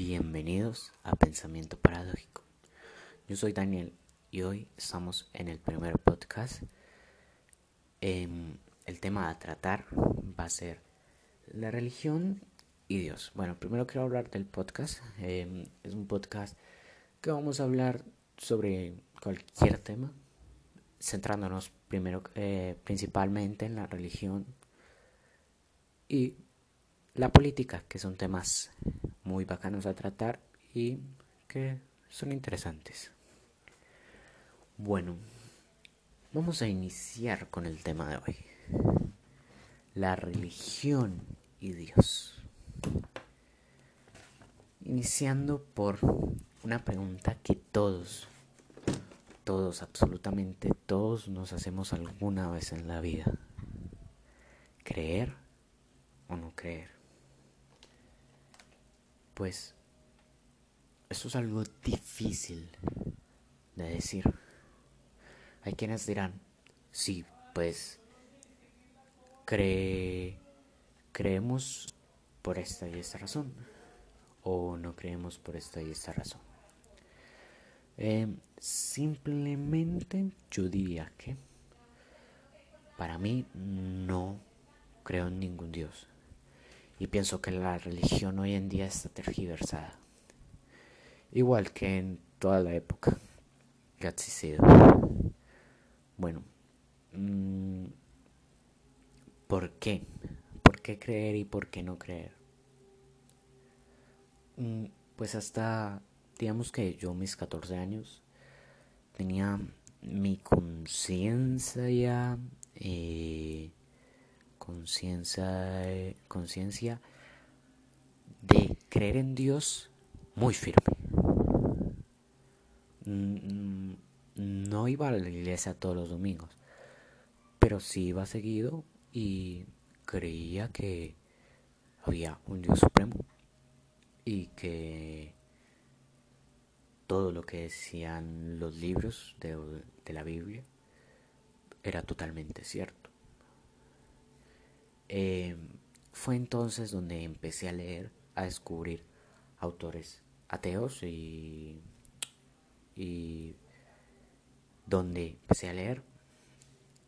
Bienvenidos a Pensamiento Paradójico. Yo soy Daniel y hoy estamos en el primer podcast. Em, el tema a tratar va a ser la religión y Dios. Bueno, primero quiero hablar del podcast. Em, es un podcast que vamos a hablar sobre cualquier tema, centrándonos primero eh, principalmente en la religión y la política, que son temas muy bacanos a tratar y que son interesantes. Bueno, vamos a iniciar con el tema de hoy. La religión y Dios. Iniciando por una pregunta que todos, todos, absolutamente todos nos hacemos alguna vez en la vida. ¿Creer o no creer? Pues eso es algo difícil de decir. Hay quienes dirán, sí, pues cree, creemos por esta y esta razón o no creemos por esta y esta razón. Eh, simplemente yo diría que para mí no creo en ningún Dios. Y pienso que la religión hoy en día está tergiversada. Igual que en toda la época que ha existido. Bueno, mm, ¿por qué? ¿Por qué creer y por qué no creer? Mm, pues hasta, digamos que yo mis 14 años tenía mi conciencia eh, conciencia conciencia de creer en Dios muy firme. Mm, no iba a la iglesia todos los domingos, pero sí iba seguido y creía que había un Dios supremo y que todo lo que decían los libros de, de la Biblia era totalmente cierto. Eh, fue entonces donde empecé a leer, a descubrir autores ateos y, donde empecé a leer,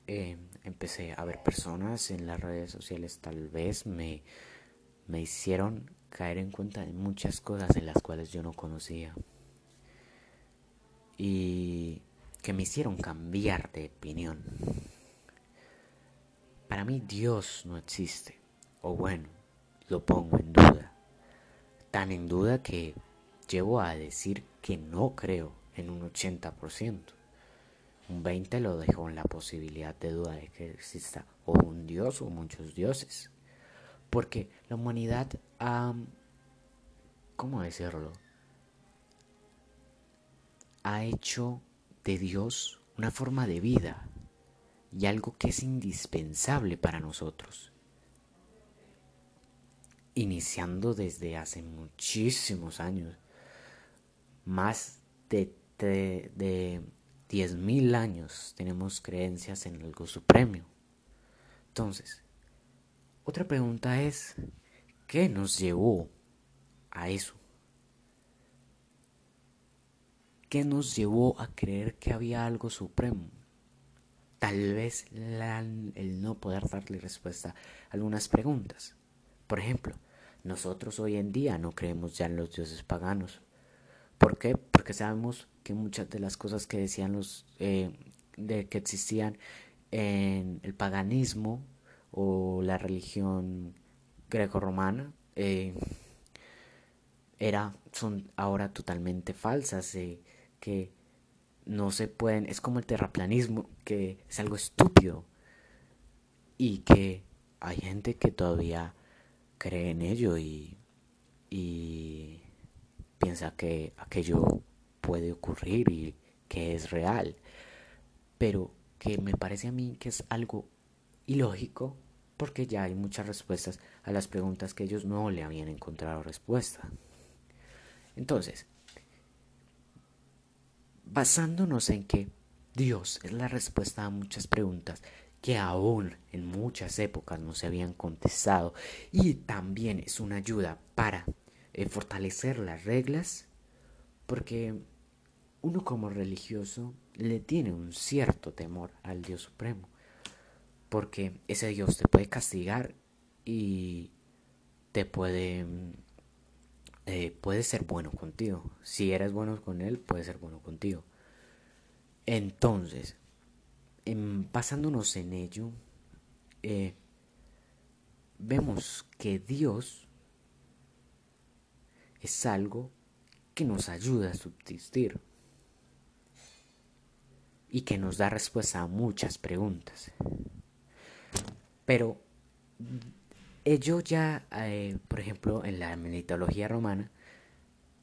eh, empecé a ver personas en las redes sociales, tal vez me, me hicieron caer en cuenta de muchas cosas en las cuales yo no conocía y que me hicieron cambiar de opinión. Para mí Dios no existe. O bueno, lo pongo en duda. Tan en duda que llevo a decir que no creo en un 80%. Un 20% lo dejo en la posibilidad de duda de que exista o un Dios o muchos dioses. Porque la humanidad ha... ¿Cómo decirlo? Ha hecho de Dios una forma de vida y algo que es indispensable para nosotros. Iniciando desde hace muchísimos años, más de, de, 10.000 años tenemos creencias en algo supremo. Entonces, otra pregunta es, ¿qué nos llevó a eso? ¿Qué nos llevó a creer que había algo supremo? Tal vez el no poder darle respuesta a algunas preguntas. Por ejemplo, nosotros hoy en día no creemos ya en los dioses paganos. ¿Por qué? Porque sabemos que muchas de las cosas que decían los eh, de que existían en el paganismo o la religión greco-romana eh, era son ahora totalmente falsas eh, que no se pueden, es como el terraplanismo, que es algo estúpido y que hay gente que todavía cree en ello y, y piensa que aquello puede ocurrir y que es real, pero que me parece a mí que es algo ilógico porque ya hay muchas respuestas a las preguntas que ellos no le habían encontrado respuesta. Entonces, basándonos en que Dios es la respuesta a muchas preguntas que aún en muchas épocas no se habían contestado y también es una ayuda para eh, fortalecer las reglas, porque uno como religioso le tiene un cierto temor al Dios Supremo, porque ese Dios te puede castigar y te puede eh, puede ser bueno contigo. Si eres bueno con él, puede ser bueno contigo. Entonces, basándonos en ello, eh, vemos que Dios es algo que nos ayuda a subsistir y que nos da respuesta a muchas preguntas. Pero ello ya, eh, por ejemplo, en la mitología romana,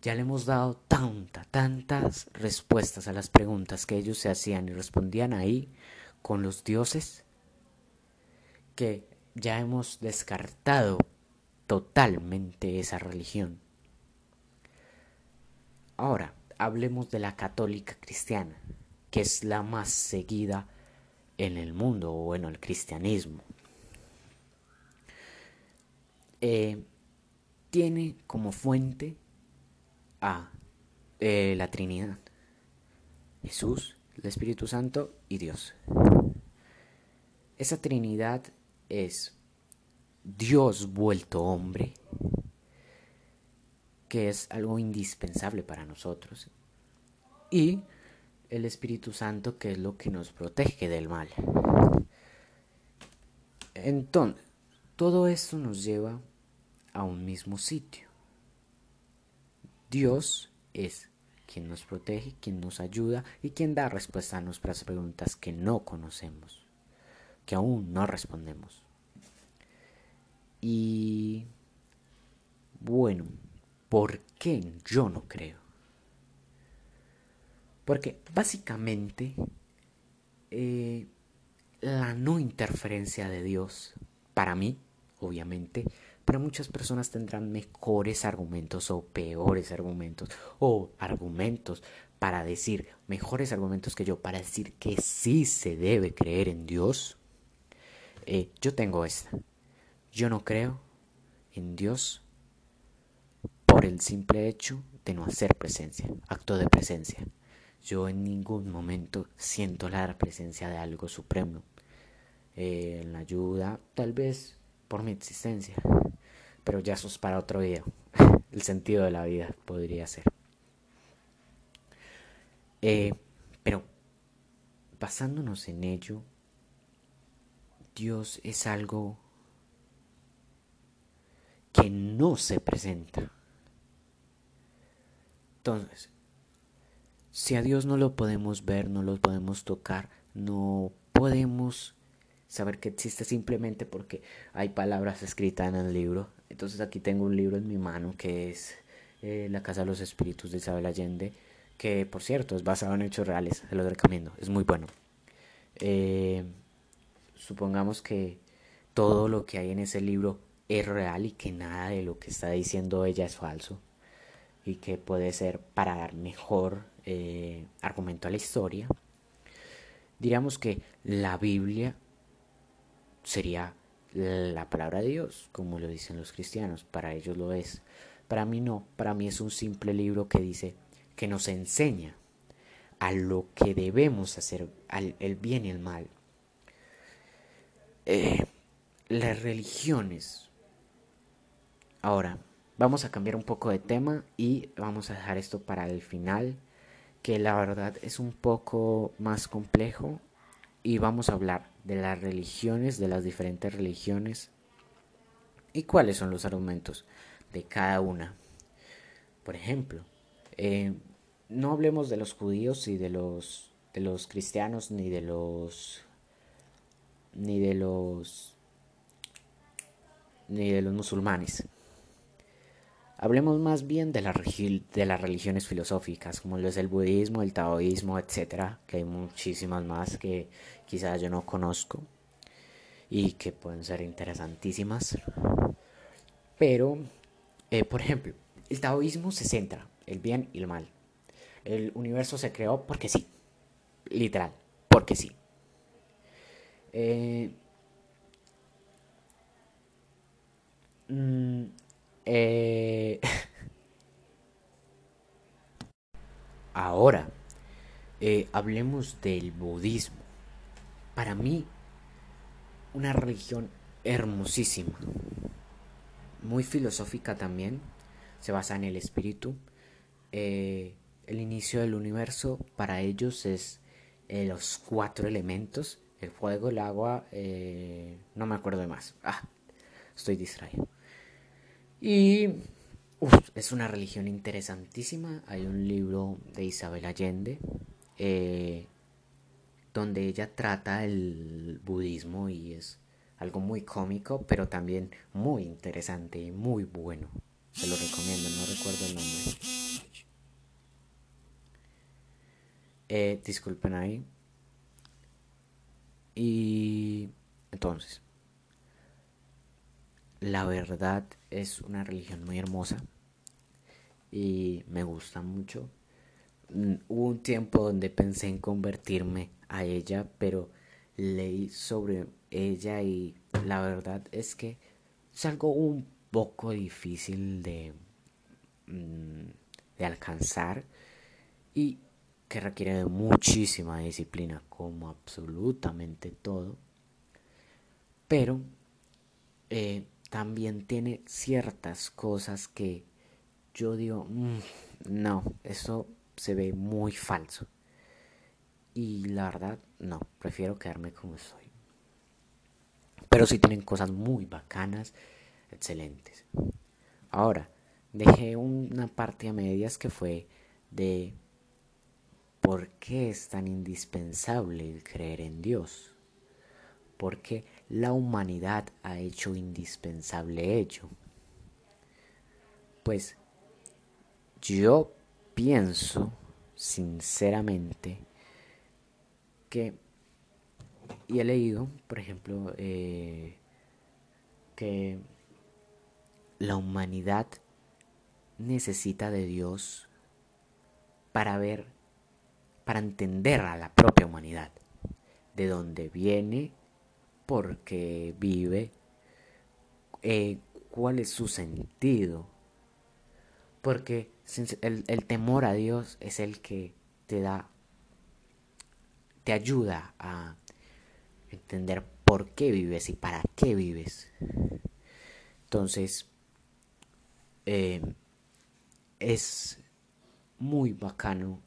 ya le hemos dado tanta, tantas respuestas a las preguntas que ellos se hacían y respondían ahí con los dioses, que ya hemos descartado totalmente esa religión. Ahora, hablemos de la católica cristiana, que es la más seguida en el mundo, o bueno, el cristianismo. Eh, tiene como fuente a eh, la Trinidad, Jesús, el Espíritu Santo y Dios. Esa Trinidad es Dios vuelto hombre, que es algo indispensable para nosotros, y el Espíritu Santo, que es lo que nos protege del mal. Entonces, todo esto nos lleva a un mismo sitio. Dios es quien nos protege, quien nos ayuda y quien da respuesta a nuestras preguntas que no conocemos, que aún no respondemos. Y bueno, ¿por qué yo no creo? Porque básicamente eh, la no interferencia de Dios, para mí, obviamente, pero muchas personas tendrán mejores argumentos o peores argumentos o argumentos para decir, mejores argumentos que yo, para decir que sí se debe creer en Dios. Eh, yo tengo esta. Yo no creo en Dios por el simple hecho de no hacer presencia, acto de presencia. Yo en ningún momento siento la presencia de algo supremo. Eh, en la ayuda, tal vez por mi existencia. Pero ya eso es para otro video. El sentido de la vida podría ser. Eh, pero basándonos en ello, Dios es algo que no se presenta. Entonces, si a Dios no lo podemos ver, no lo podemos tocar, no podemos saber que existe simplemente porque hay palabras escritas en el libro. Entonces aquí tengo un libro en mi mano que es eh, La Casa de los Espíritus de Isabel Allende, que por cierto es basado en hechos reales, se lo recomiendo, es muy bueno. Eh, supongamos que todo lo que hay en ese libro es real y que nada de lo que está diciendo ella es falso y que puede ser para dar mejor eh, argumento a la historia. Diríamos que la Biblia sería la palabra de Dios, como lo dicen los cristianos, para ellos lo es. Para mí no, para mí es un simple libro que dice que nos enseña a lo que debemos hacer, al el bien y el mal. Eh, las religiones. Ahora, vamos a cambiar un poco de tema y vamos a dejar esto para el final, que la verdad es un poco más complejo y vamos a hablar de las religiones, de las diferentes religiones y cuáles son los argumentos de cada una. Por ejemplo, eh, no hablemos de los judíos y de los de los cristianos ni de los ni de los ni de los musulmanes. Hablemos más bien de, la, de las religiones filosóficas, como lo es el budismo, el taoísmo, etcétera, que hay muchísimas más que quizás yo no conozco y que pueden ser interesantísimas. Pero, eh, por ejemplo, el taoísmo se centra el bien y el mal. El universo se creó porque sí, literal, porque sí. Eh, mm, eh, ahora, eh, hablemos del budismo. Para mí, una religión hermosísima, muy filosófica también, se basa en el espíritu. Eh, el inicio del universo para ellos es los cuatro elementos, el fuego, el agua, no me acuerdo de más. Ah, estoy distraído. Y es una religión interesantísima. Hay un libro de Isabel Allende eh, donde ella trata el budismo y es algo muy cómico, pero también muy interesante y muy bueno. Se lo recomiendo, no recuerdo el nombre. Eh, disculpen ahí. Y entonces, la verdad es una religión muy hermosa y me gusta mucho. Mm, hubo un tiempo donde pensé en convertirme a ella, pero leí sobre ella y la verdad es que es algo un poco difícil de, mm, de alcanzar y que requiere de muchísima disciplina como absolutamente todo pero eh, también tiene ciertas cosas que yo digo, mm, no, eso se ve muy falso. Y la verdad, no, prefiero quedarme como estoy. Pero sí tienen cosas muy bacanas, excelentes. Ahora, dejé una parte a medias que fue de por qué es tan indispensable creer en Dios. Porque la humanidad ha hecho indispensable ello. Pues yo pienso sinceramente que, y he leído, por ejemplo, eh, que la humanidad necesita de Dios para ver, para entender a la propia humanidad, de dónde viene, por qué vive, eh, cuál es su sentido, porque el, temor a Dios es el que te da, te ayuda a entender por qué vives y para qué vives. Entonces, eh, es muy bacano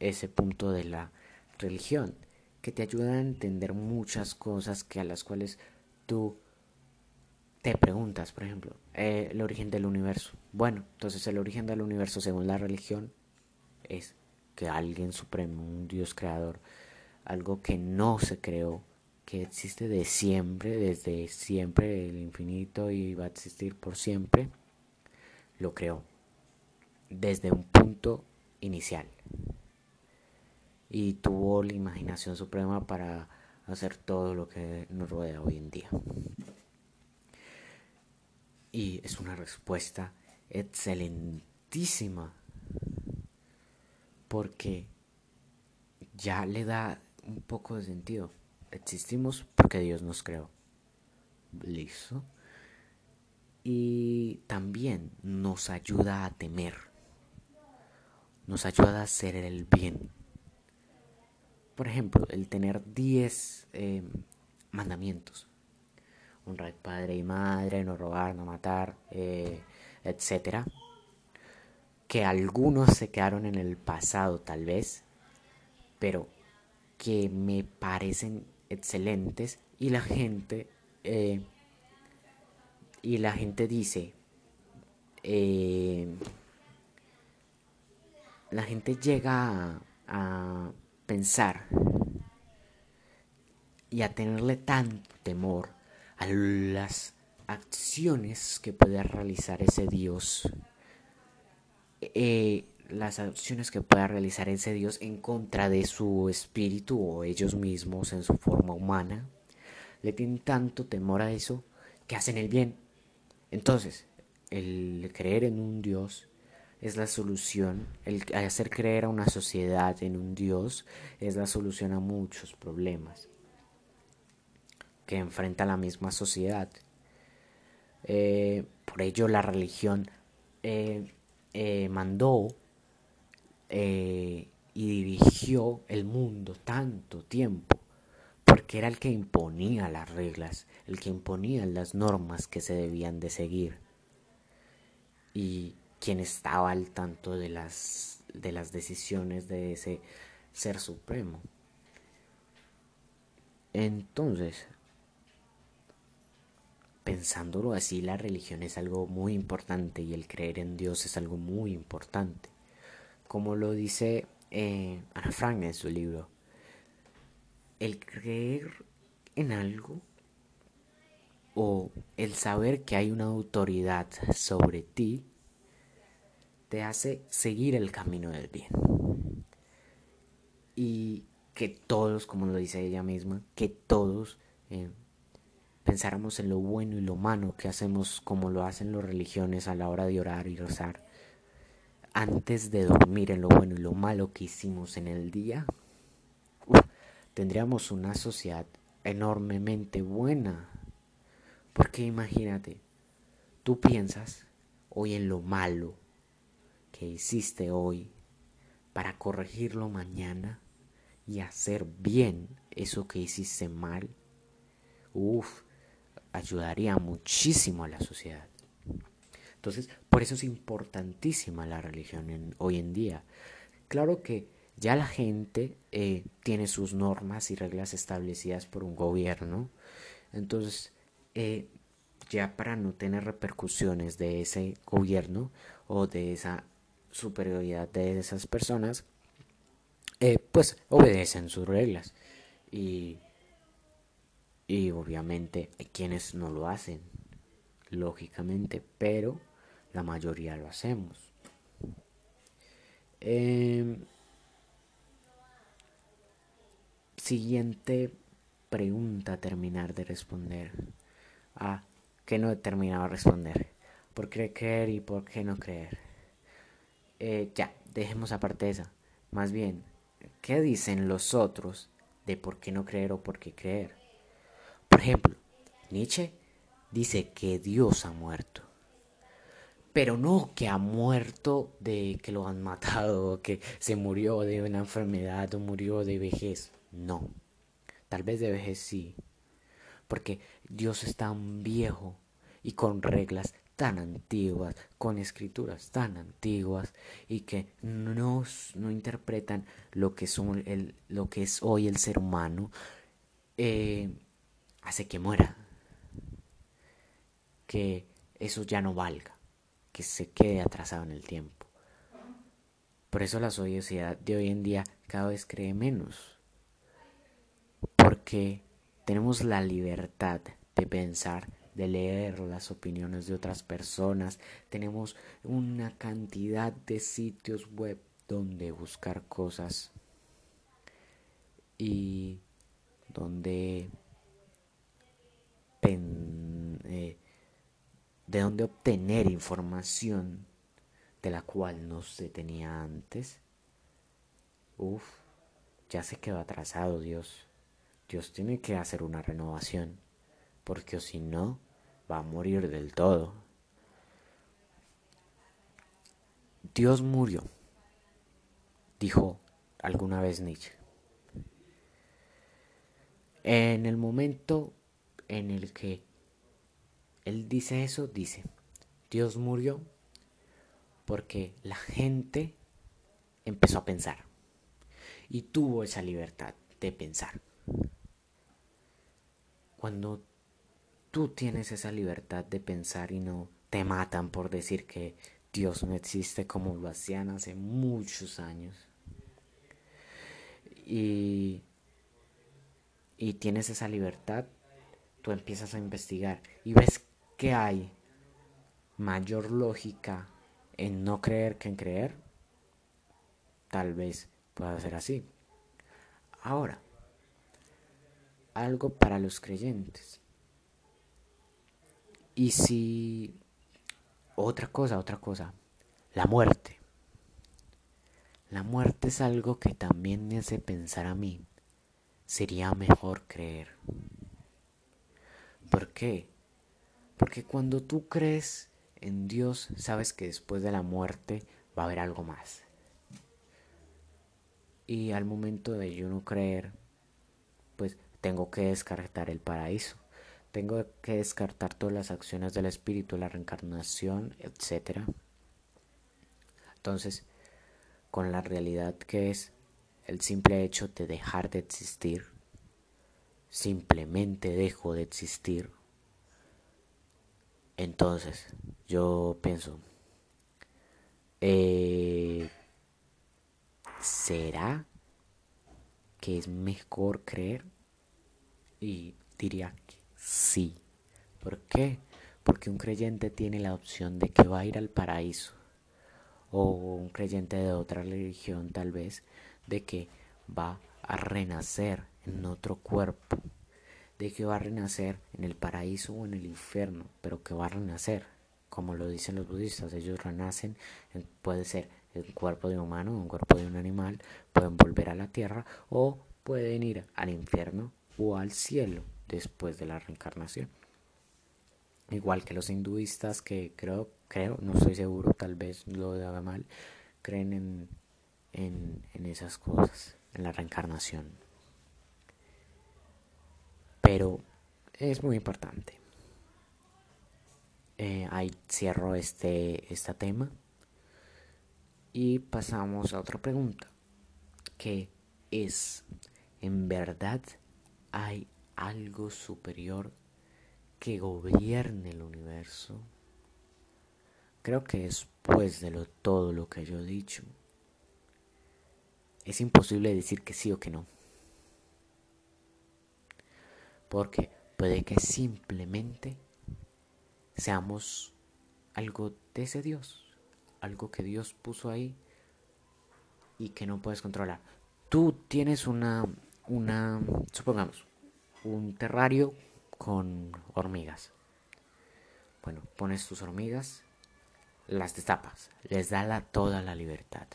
ese punto de la religión, que te ayuda a entender muchas cosas que a las cuales tú te preguntas, por ejemplo, eh, el origen del universo. Bueno, entonces el origen del universo según la religión es que alguien supremo, un Dios creador, algo que no se creó, que existe de siempre, desde siempre, el infinito y va a existir por siempre, lo creó desde un punto inicial. Y tuvo la imaginación suprema para hacer todo lo que nos rodea hoy en día. Y es una respuesta excelentísima. Porque ya le da un poco de sentido. Existimos porque Dios nos creó. Listo. Y también nos ayuda a temer. Nos ayuda a hacer el bien. Por ejemplo, el tener 10 eh, mandamientos. Honrar padre y madre, no robar, no matar, eh, etcétera, que algunos se quedaron en el pasado tal vez, pero que me parecen excelentes y la gente eh, y la gente dice eh, la gente llega a pensar y a tenerle tanto temor a las acciones que puede realizar ese Dios, eh, las acciones que pueda realizar ese Dios en contra de su espíritu o ellos mismos en su forma humana, le tienen tanto temor a eso que hacen el bien. Entonces, el creer en un Dios es la solución, el hacer creer a una sociedad en un Dios es la solución a muchos problemas que enfrenta la misma sociedad. Eh, por ello la religión eh, eh, mandó y dirigió el mundo tanto tiempo porque era el que imponía las reglas, el que imponía las normas que se debían de seguir y quien estaba al tanto de las, de las decisiones de ese ser supremo. Entonces, pensándolo así, la religión es algo muy importante y el creer en Dios es algo muy importante. Como lo dice eh, Ana Frank en su libro, el creer en algo o el saber que hay una autoridad sobre ti te hace seguir el camino del bien. Y que todos, como lo dice ella misma, que todos eh, pensáramos en lo bueno y lo malo que hacemos como lo hacen las religiones a la hora de orar y rezar. Antes de dormir en lo bueno y lo malo que hicimos en el día, tendríamos una sociedad enormemente buena. Porque imagínate, tú piensas hoy en lo malo que hiciste hoy para corregirlo mañana y hacer bien eso que hiciste mal. Uf, ayudaría muchísimo a la sociedad. Entonces, por eso es importantísima la religión hoy en día. Claro que ya la gente eh, tiene sus normas y reglas establecidas por un gobierno. Entonces, eh, ya para no tener repercusiones de ese gobierno o de esa superioridad de esas personas, eh, pues obedecen sus reglas. Y, y obviamente hay quienes no lo hacen, lógicamente, pero la mayoría lo hacemos. Eh, siguiente pregunta terminar de responder. Ah, que no he terminado de responder. ¿Por qué creer y por qué no creer? Eh, ya, dejemos aparte esa. Más bien, ¿qué dicen los otros de por qué no creer o por qué creer? Por ejemplo, Nietzsche dice que Dios ha muerto. Pero no que ha muerto de que lo han matado, que se murió de una enfermedad o murió de vejez. No. Tal vez de vejez sí. Porque Dios es tan viejo y con reglas tan antiguas, con escrituras tan antiguas y que no, no interpretan lo que, son el, lo que es hoy el ser humano, eh, hace que muera. Que eso ya no valga, que se quede atrasado en el tiempo. Por eso la sociedad de hoy en día cada vez cree menos porque tenemos la libertad de pensar, de leer las opiniones de otras personas, tenemos una cantidad de sitios web donde buscar cosas y donde eh, de donde obtener información de la cual no se tenía antes. Uf, ya se quedó atrasado Dios. Dios tiene que hacer una renovación, porque si no, va a morir del todo. Dios murió, dijo alguna vez Nietzsche. En el momento en el que él dice eso, dice, Dios murió porque la gente empezó a pensar y tuvo esa libertad de pensar. Cuando tú tienes esa libertad de pensar y no te matan por decir que Dios no existe como lo hacían hace muchos años. Y, y tienes esa libertad, tú empiezas a investigar y ves que hay mayor lógica en no creer que en creer. Tal vez pueda ser así. Ahora, algo para los creyentes. Y si otra cosa, otra cosa, la muerte. La muerte es algo que también me hace pensar a mí. Sería mejor creer. ¿Por qué? Porque cuando tú crees en Dios, sabes que después de la muerte va a haber algo más. Y al momento de yo no creer, pues tengo que descartar el paraíso. Tengo que descartar todas las acciones del espíritu, la reencarnación, etc. Entonces, con la realidad que es el simple hecho de dejar de existir, simplemente dejo de existir, entonces yo pienso, eh, ¿será que es mejor creer? Y diría que sí. ¿Por qué? Porque un creyente tiene la opción de que va a ir al paraíso. O un creyente de otra religión tal vez, de que va a renacer en otro cuerpo. De que va a renacer en el paraíso o en el infierno, pero que va a renacer. Como lo dicen los budistas, ellos renacen, puede ser en cuerpo de humano, un cuerpo de un animal, pueden volver a la tierra o pueden ir al infierno o al cielo después de la reencarnación. Igual que los hinduistas que creo, creo, no estoy seguro, tal vez lo haga mal, creen en, en, esas cosas, en la reencarnación. Pero es muy importante. Eh, ahí cierro este, este tema y pasamos a otra pregunta, que es, ¿en verdad hay algo superior que gobierne el universo? Creo que después de todo lo que yo he dicho, es imposible decir que sí o que no. Porque puede que simplemente seamos algo de ese Dios, algo que Dios puso ahí y que no puedes controlar. Tú tienes una, una, supongamos, un terrario con hormigas. Bueno, pones tus hormigas, las destapas, les da la, toda la libertad.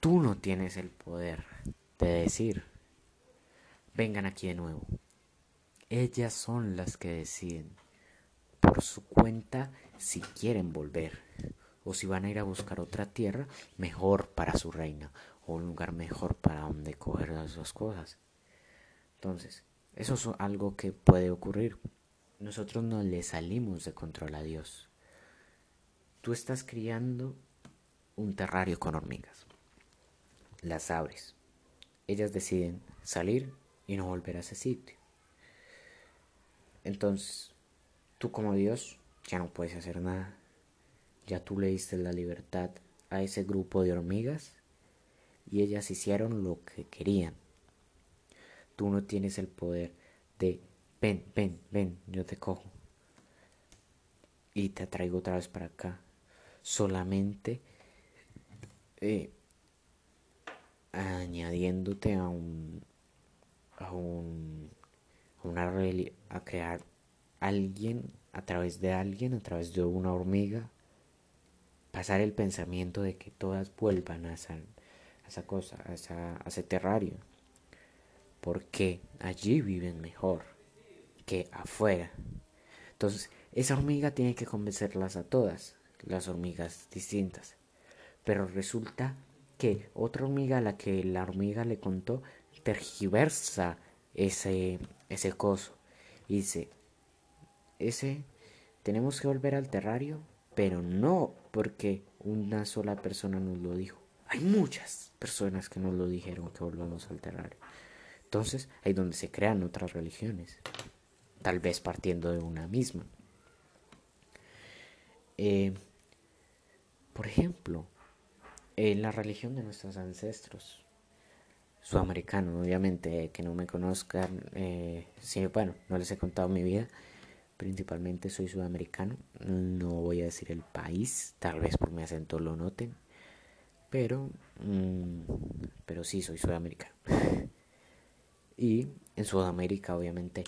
Tú no tienes el poder de decir, vengan aquí de nuevo. Ellas son las que deciden por su cuenta si quieren volver o si van a ir a buscar otra tierra mejor para su reina o un lugar mejor para donde coger las cosas. Entonces, eso es algo que puede ocurrir. Nosotros no le salimos de control a Dios. Tú estás criando un terrario con hormigas. Las abres. Ellas deciden salir y no volver a ese sitio. Entonces, tú como Dios ya no puedes hacer nada. Ya tú le diste la libertad a ese grupo de hormigas y ellas hicieron lo que querían. Tú no tienes el poder de, ven, ven, ven, yo te cojo. Y te traigo otra vez para acá. Solamente eh, añadiéndote a un, a un, a a crear alguien a través de alguien, a través de una hormiga, pasar el pensamiento de que todas vuelvan a esa, a esa cosa, a ese terrario porque allí viven mejor que afuera. Entonces, esa hormiga tiene que convencerlas a todas, las hormigas distintas. Pero resulta que otra hormiga a la que la hormiga le contó tergiversa ese, ese coso. Y dice, ese, tenemos que volver al terrario, pero no porque una sola persona nos lo dijo. Hay muchas personas que nos lo dijeron que volvamos al terrario. Entonces, ahí donde se crean otras religiones, tal vez partiendo de una misma. Eh, por ejemplo, en la religión de nuestros ancestros, sudamericanos, obviamente, que no me conozcan, eh, sí, bueno, no les he contado mi vida, principalmente soy sudamericano, no voy a decir el país, tal vez por mi acento lo noten, pero, mm, pero sí, soy sudamericano. Y en Sudamérica, obviamente,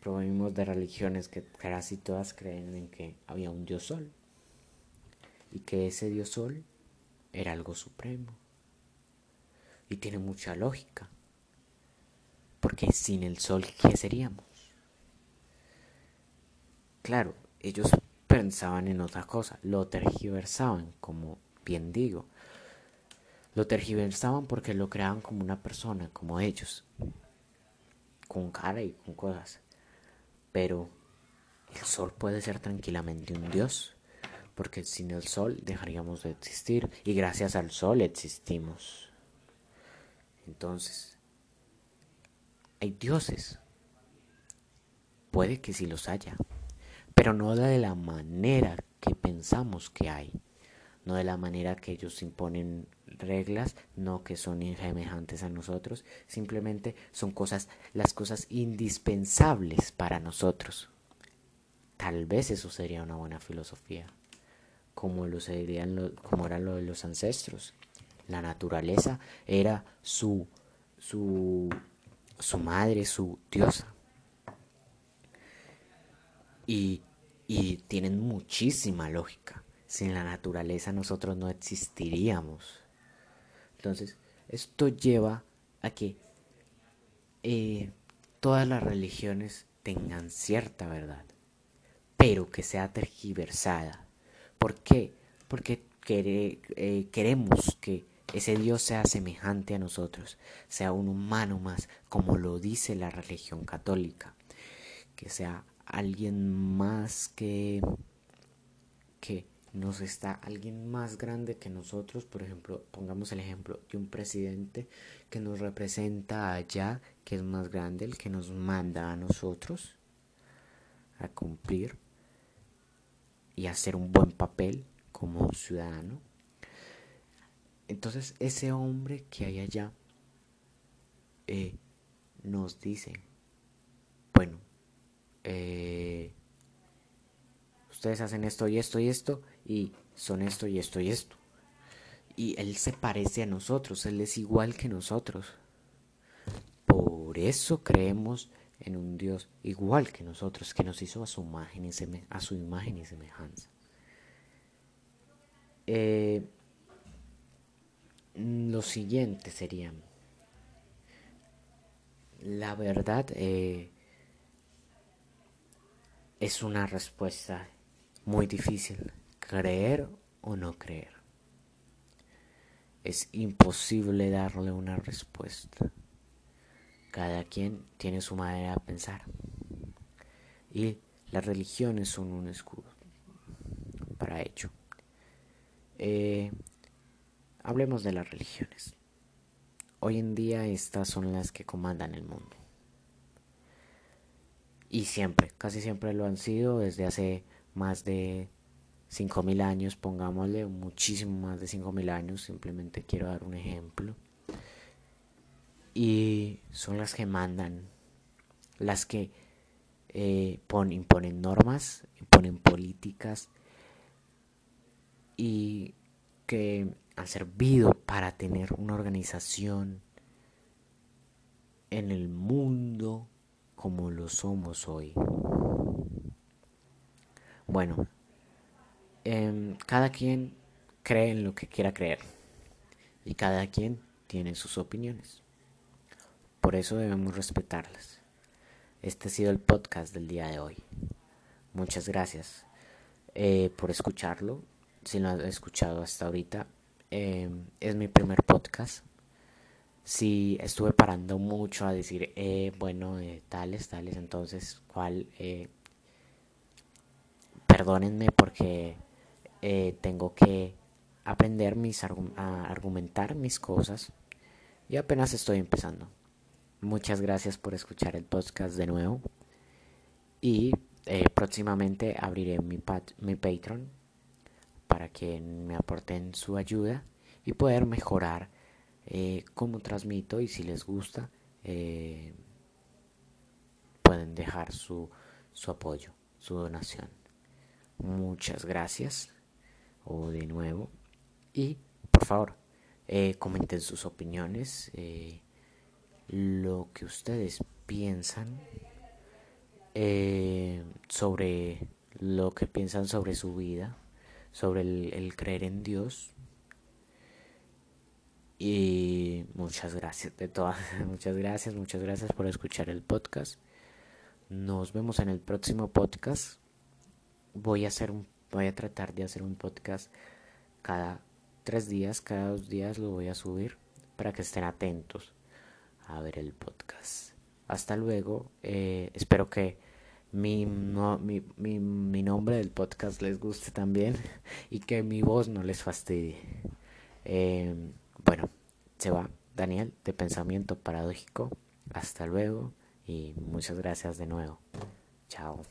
provenimos de religiones que casi todas creen en que había un dios sol y que ese dios sol era algo supremo. Y tiene mucha lógica. Porque sin el sol, ¿qué seríamos? Claro, ellos pensaban en otra cosa, lo tergiversaban, como bien digo. Lo tergiversaban porque lo creaban como una persona, como ellos, con cara y con cosas. Pero el sol puede ser tranquilamente un dios, porque sin el sol dejaríamos de existir y gracias al sol existimos. Entonces, hay dioses. Puede que sí los haya, pero no de la manera que pensamos que hay, no de la manera que ellos imponen reglas, no que son insemejantes a nosotros, simplemente son cosas, las cosas indispensables para nosotros. Tal vez eso sería una buena filosofía, como lo serían como era lo de los ancestros. La naturaleza era su su su madre, su diosa. Y, y tienen muchísima lógica. Sin la naturaleza nosotros no existiríamos. Entonces, esto lleva a que eh, todas las religiones tengan cierta verdad, pero que sea tergiversada. ¿Por qué? Porque eh, queremos que ese Dios sea semejante a nosotros, sea un humano más, como lo dice la religión católica, que sea alguien más que que nos está alguien más grande que nosotros, por ejemplo, pongamos el ejemplo de un presidente que nos representa allá, que es más grande, el que nos manda a nosotros a cumplir y hacer un buen papel como ciudadano. Entonces ese hombre que hay allá eh, nos dice, bueno, eh, ustedes hacen esto y esto y esto y son esto y esto y esto. Y Él se parece a nosotros, Él es igual que nosotros. Por eso creemos en un Dios igual que nosotros, que nos hizo a su imagen y, a su imagen y semejanza. Eh, lo siguiente sería, la verdad eh, es una respuesta muy difícil creer o no creer. Es imposible darle una respuesta. Cada quien tiene su manera de pensar. Y las religiones son un escudo para ello. Eh, hablemos de las religiones. Hoy en día estas son las que comandan el mundo. Y siempre, casi siempre lo han sido desde hace más de 5.000 años, pongámosle muchísimo más de 5.000 años, simplemente quiero dar un ejemplo. Y son las que mandan, las que eh, imponen normas, imponen políticas y que han servido para tener una organización en el mundo como lo somos hoy. Bueno, Em, cada quien cree en lo que quiera creer y cada quien tiene sus opiniones. Por eso debemos respetarlas. Este ha sido el podcast del día de hoy. Muchas gracias eh, por escucharlo. Si lo has escuchado hasta ahorita, em, es mi primer podcast. Si estuve parando mucho a decir, eh, bueno, eh, tales, tales, entonces, ¿cuál? perdónenme porque eh, tengo que aprender mis a argumentar mis cosas y apenas estoy empezando. Muchas gracias por escuchar el podcast de nuevo y eh, próximamente abriré mi, mi Patreon para que me aporten su ayuda y poder mejorar eh, cómo transmito y si les gusta pueden dejar su, su apoyo, su donación. Muchas gracias o de nuevo. Y por favor, eh, comenten sus opiniones, eh, lo que ustedes piensan eh, sobre lo que piensan sobre su vida, sobre el, creer en Dios. Y muchas gracias de todas, muchas gracias, muchas gracias por escuchar el podcast. Nos vemos en el próximo podcast. Voy a hacer un voy a tratar de hacer un podcast cada tres días, cada dos días lo voy a subir para que estén atentos a ver el podcast. Hasta luego, eh, espero que mi, no, mi, mi, nombre del podcast les guste también y que mi voz no les fastidie. Eh, bueno, se va Daniel de Pensamiento Paradójico. Hasta luego y muchas gracias de nuevo. Chao.